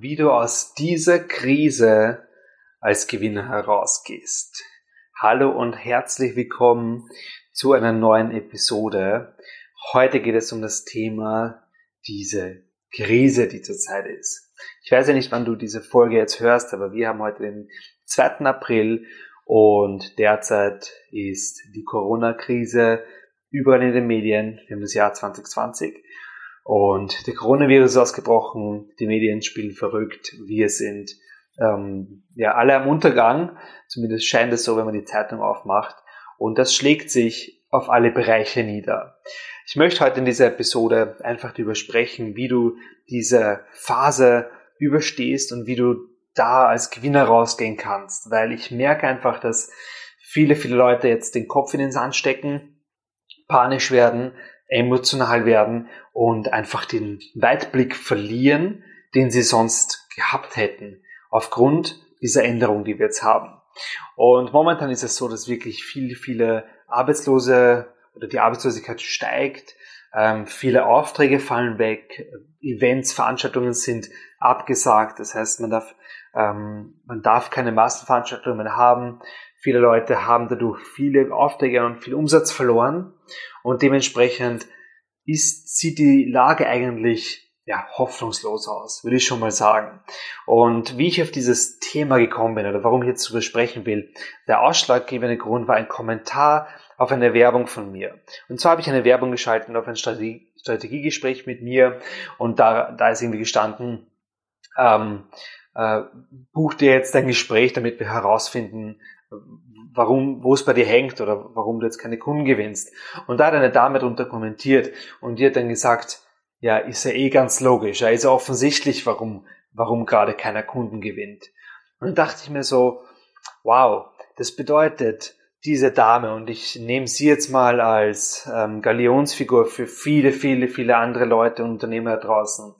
Wie du aus dieser Krise als Gewinner herausgehst. Hallo und herzlich willkommen zu einer neuen Episode. Heute geht es um das Thema diese Krise, die zurzeit ist. Ich weiß ja nicht, wann du diese Folge jetzt hörst, aber wir haben heute den 2. April und derzeit ist die Corona-Krise überall in den Medien. Wir haben das Jahr 2020 und der Coronavirus ist ausgebrochen. Die Medien spielen verrückt. Wir sind ähm, ja alle am Untergang. Zumindest scheint es so, wenn man die Zeitung aufmacht. Und das schlägt sich auf alle Bereiche nieder. Ich möchte heute in dieser Episode einfach darüber sprechen, wie du diese Phase überstehst und wie du da als Gewinner rausgehen kannst, weil ich merke einfach, dass viele, viele Leute jetzt den Kopf in den Sand stecken, panisch werden, emotional werden und einfach den Weitblick verlieren, den sie sonst gehabt hätten, aufgrund dieser Änderung, die wir jetzt haben. Und momentan ist es so, dass wirklich viele, viele Arbeitslose oder die Arbeitslosigkeit steigt, ähm, viele Aufträge fallen weg, Events, Veranstaltungen sind abgesagt, das heißt, man darf ähm, man darf keine Massenveranstaltungen mehr haben. Viele Leute haben dadurch viele Aufträge und viel Umsatz verloren und dementsprechend ist, sieht die Lage eigentlich ja, hoffnungslos aus, würde ich schon mal sagen. Und wie ich auf dieses Thema gekommen bin oder warum ich jetzt darüber sprechen will, der ausschlaggebende Grund war ein Kommentar auf eine Werbung von mir. Und zwar habe ich eine Werbung geschaltet auf ein Strategie, Strategiegespräch mit mir und da, da ist irgendwie gestanden, ähm, äh, buch dir jetzt ein Gespräch, damit wir herausfinden, warum, wo es bei dir hängt oder warum du jetzt keine Kunden gewinnst. Und da hat eine Dame darunter kommentiert und die hat dann gesagt, ja, ist ja eh ganz logisch, ja, ist ja offensichtlich, warum, warum gerade keiner Kunden gewinnt. Und dann dachte ich mir so, wow, das bedeutet, diese Dame, und ich nehme sie jetzt mal als ähm, Galionsfigur für viele, viele, viele andere Leute und Unternehmer draußen.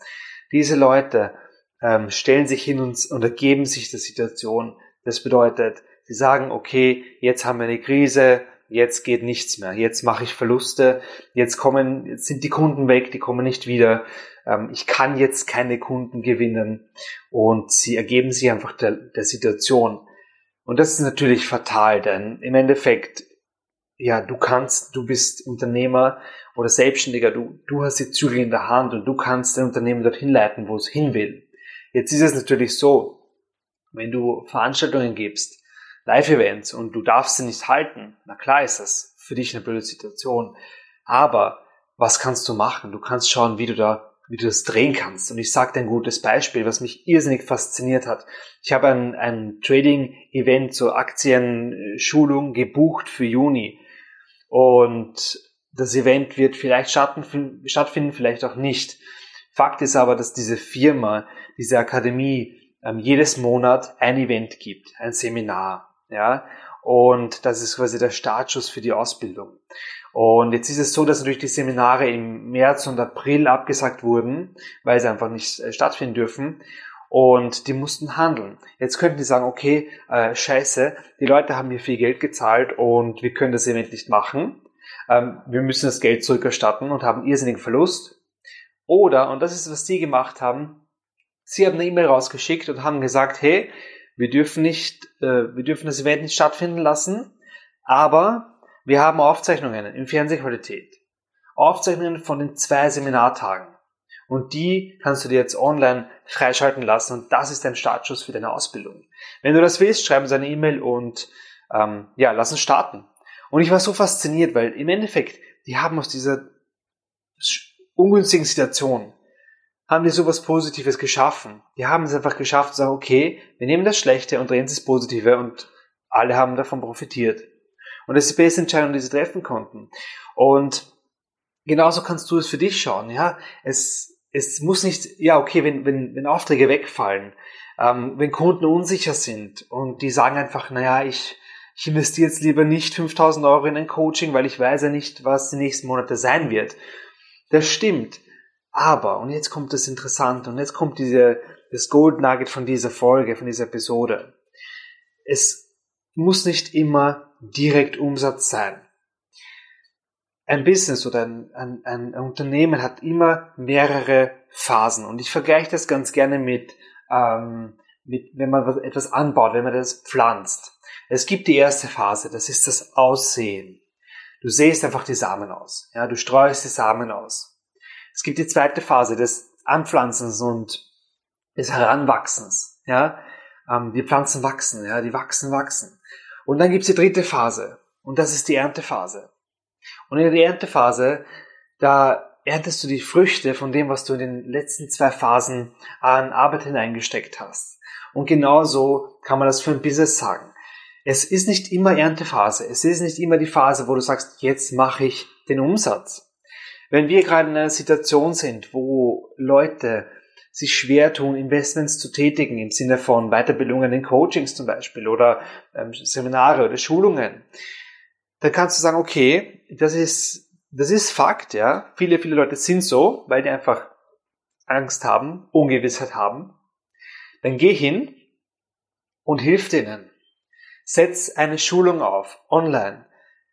Diese Leute ähm, stellen sich hin und ergeben sich der Situation. Das bedeutet, sie sagen, okay, jetzt haben wir eine Krise, jetzt geht nichts mehr, jetzt mache ich Verluste, jetzt kommen, jetzt sind die Kunden weg, die kommen nicht wieder, ähm, ich kann jetzt keine Kunden gewinnen und sie ergeben sich einfach der, der Situation. Und das ist natürlich fatal, denn im Endeffekt, ja, du kannst, du bist Unternehmer oder Selbstständiger, du, du hast die Zügel in der Hand und du kannst dein Unternehmen dorthin leiten, wo es hin will. Jetzt ist es natürlich so, wenn du Veranstaltungen gibst, Live-Events und du darfst sie nicht halten, na klar ist das für dich eine blöde Situation. Aber was kannst du machen? Du kannst schauen, wie du da, wie du das drehen kannst. Und ich sage dir ein gutes Beispiel, was mich irrsinnig fasziniert hat. Ich habe ein, ein Trading-Event zur Aktienschulung gebucht für Juni. Und das Event wird vielleicht stattfinden, vielleicht auch nicht. Fakt ist aber, dass diese Firma, diese Akademie ähm, jedes Monat ein Event gibt, ein Seminar, ja, und das ist quasi der Startschuss für die Ausbildung. Und jetzt ist es so, dass natürlich die Seminare im März und April abgesagt wurden, weil sie einfach nicht äh, stattfinden dürfen. Und die mussten handeln. Jetzt könnten die sagen, okay, äh, scheiße, die Leute haben mir viel Geld gezahlt und wir können das Event nicht machen. Ähm, wir müssen das Geld zurückerstatten und haben irrsinnigen Verlust. Oder, und das ist, was sie gemacht haben, sie haben eine E-Mail rausgeschickt und haben gesagt, hey, wir dürfen nicht, äh, wir dürfen das Event nicht stattfinden lassen, aber wir haben Aufzeichnungen in Fernsehqualität. Aufzeichnungen von den zwei Seminartagen. Und die kannst du dir jetzt online freischalten lassen und das ist dein Startschuss für deine Ausbildung. Wenn du das willst, schreib uns eine E-Mail und ähm, ja, lass uns starten. Und ich war so fasziniert, weil im Endeffekt, die haben aus dieser ungünstigen Situation haben die sowas Positives geschaffen. Die haben es einfach geschafft zu sagen, okay, wir nehmen das Schlechte und drehen es ins Positive und alle haben davon profitiert. Und das ist die beste Entscheidung, die sie treffen konnten. Und genauso kannst du es für dich schauen, ja. Es, es muss nicht, ja, okay, wenn, wenn, wenn Aufträge wegfallen, ähm, wenn Kunden unsicher sind und die sagen einfach, naja, ich, ich investiere jetzt lieber nicht 5000 Euro in ein Coaching, weil ich weiß ja nicht, was die nächsten Monate sein wird. Das stimmt. Aber, und jetzt kommt das Interessante, und jetzt kommt diese, das Gold Nugget von dieser Folge, von dieser Episode. Es muss nicht immer direkt Umsatz sein ein Business oder ein, ein, ein, Unternehmen hat immer mehrere Phasen. Und ich vergleiche das ganz gerne mit, ähm, mit wenn man was, etwas anbaut, wenn man das pflanzt. Es gibt die erste Phase, das ist das Aussehen. Du sähst einfach die Samen aus. Ja, du streust die Samen aus. Es gibt die zweite Phase des Anpflanzens und des Heranwachsens. Ja, ähm, die Pflanzen wachsen, ja, die wachsen, wachsen. Und dann gibt es die dritte Phase. Und das ist die Erntephase. Und in der Erntephase, da erntest du die Früchte von dem, was du in den letzten zwei Phasen an Arbeit hineingesteckt hast. Und genauso kann man das für ein Business sagen. Es ist nicht immer Erntephase. Es ist nicht immer die Phase, wo du sagst, jetzt mache ich den Umsatz. Wenn wir gerade in einer Situation sind, wo Leute sich schwer tun, Investments zu tätigen, im Sinne von Weiterbildungen in Coachings zum Beispiel oder ähm, Seminare oder Schulungen, dann kannst du sagen, okay, das ist, das ist Fakt, ja. Viele, viele Leute sind so, weil die einfach Angst haben, Ungewissheit haben. Dann geh hin und hilf denen. Setz eine Schulung auf, online,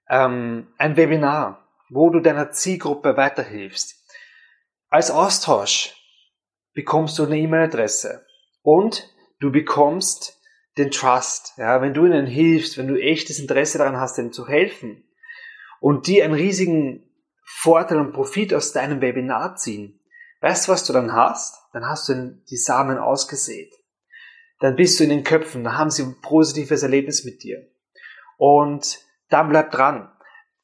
ähm, ein Webinar, wo du deiner Zielgruppe weiterhilfst. Als Austausch bekommst du eine E-Mail-Adresse und du bekommst den Trust. Ja, wenn du ihnen hilfst, wenn du echtes Interesse daran hast, ihnen zu helfen und die einen riesigen Vorteil und Profit aus deinem Webinar ziehen, weißt du, was du dann hast? Dann hast du die Samen ausgesät. Dann bist du in den Köpfen, dann haben sie ein positives Erlebnis mit dir. Und dann bleib dran.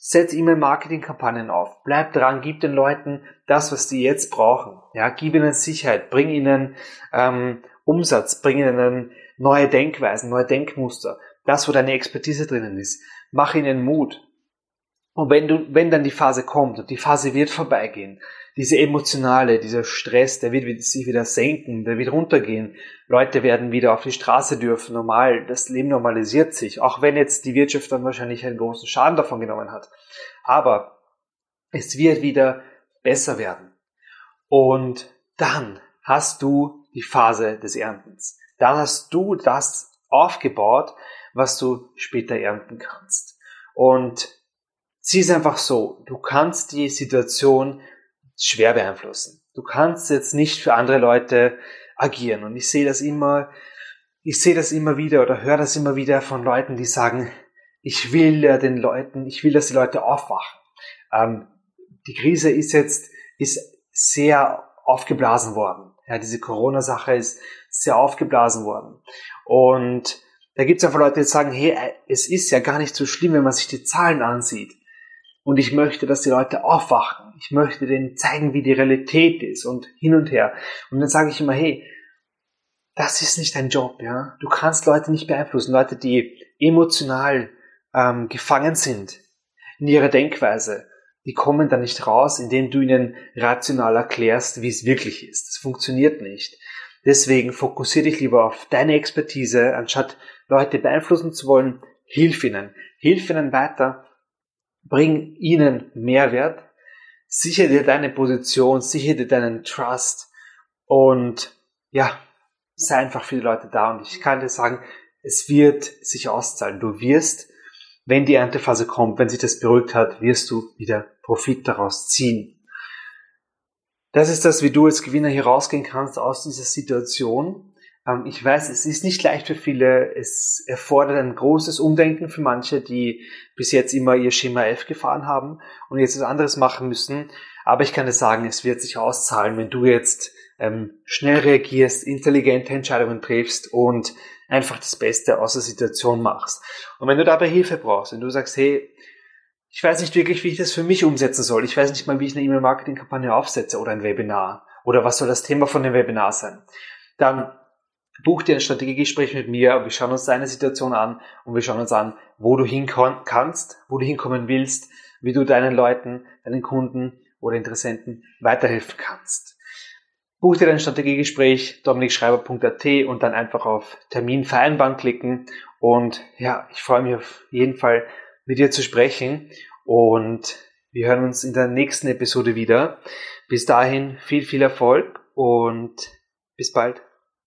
Setz E-Mail-Marketing-Kampagnen auf. Bleib dran, gib den Leuten das, was die jetzt brauchen. Ja, gib ihnen Sicherheit, bring ihnen ähm, Umsatz, bring ihnen neue Denkweisen, neue Denkmuster, das, wo deine Expertise drinnen ist. Mach ihnen Mut. Und wenn du, wenn dann die Phase kommt und die Phase wird vorbeigehen, diese emotionale, dieser Stress, der wird sich wieder senken, der wird runtergehen. Leute werden wieder auf die Straße dürfen, normal, das Leben normalisiert sich, auch wenn jetzt die Wirtschaft dann wahrscheinlich einen großen Schaden davon genommen hat. Aber es wird wieder besser werden. Und dann hast du die Phase des Erntens dann hast du das aufgebaut, was du später ernten kannst. Und sie ist einfach so, du kannst die Situation schwer beeinflussen. Du kannst jetzt nicht für andere Leute agieren. Und ich sehe das immer, ich sehe das immer wieder oder höre das immer wieder von Leuten, die sagen, ich will ja den Leuten, ich will, dass die Leute aufwachen. Ähm, die Krise ist jetzt, ist sehr aufgeblasen worden. Ja, diese Corona-Sache ist sehr aufgeblasen worden. Und da gibt es einfach Leute, die sagen, hey, es ist ja gar nicht so schlimm, wenn man sich die Zahlen ansieht. Und ich möchte, dass die Leute aufwachen. Ich möchte denen zeigen, wie die Realität ist und hin und her. Und dann sage ich immer, hey, das ist nicht dein Job, ja. Du kannst Leute nicht beeinflussen. Leute, die emotional ähm, gefangen sind in ihrer Denkweise, die kommen da nicht raus, indem du ihnen rational erklärst, wie es wirklich ist. Das funktioniert nicht. Deswegen fokussiere dich lieber auf deine Expertise, anstatt Leute beeinflussen zu wollen. Hilf ihnen. Hilf ihnen weiter. Bring ihnen Mehrwert. Sichere dir deine Position, sichere dir deinen Trust und ja, sei einfach für die Leute da. Und ich kann dir sagen, es wird sich auszahlen. Du wirst wenn die Erntephase kommt, wenn sich das beruhigt hat, wirst du wieder Profit daraus ziehen. Das ist das, wie du als Gewinner hier rausgehen kannst aus dieser Situation. Ähm, ich weiß, es ist nicht leicht für viele. Es erfordert ein großes Umdenken für manche, die bis jetzt immer ihr Schema F gefahren haben und jetzt etwas anderes machen müssen. Aber ich kann dir sagen, es wird sich auszahlen, wenn du jetzt ähm, schnell reagierst, intelligente Entscheidungen triffst und einfach das Beste aus der Situation machst. Und wenn du dabei Hilfe brauchst, wenn du sagst, hey, ich weiß nicht wirklich, wie ich das für mich umsetzen soll, ich weiß nicht mal, wie ich eine E-Mail-Marketing-Kampagne aufsetze oder ein Webinar oder was soll das Thema von dem Webinar sein, dann buch dir ein Strategiegespräch mit mir und wir schauen uns deine Situation an und wir schauen uns an, wo du hinkommen kannst, wo du hinkommen willst, wie du deinen Leuten, deinen Kunden oder Interessenten weiterhelfen kannst. buch dir dein Strategiegespräch dominikschreiber.at und dann einfach auf Termin vereinbaren klicken. Und ja, ich freue mich auf jeden Fall mit dir zu sprechen und wir hören uns in der nächsten Episode wieder. Bis dahin viel, viel Erfolg und bis bald.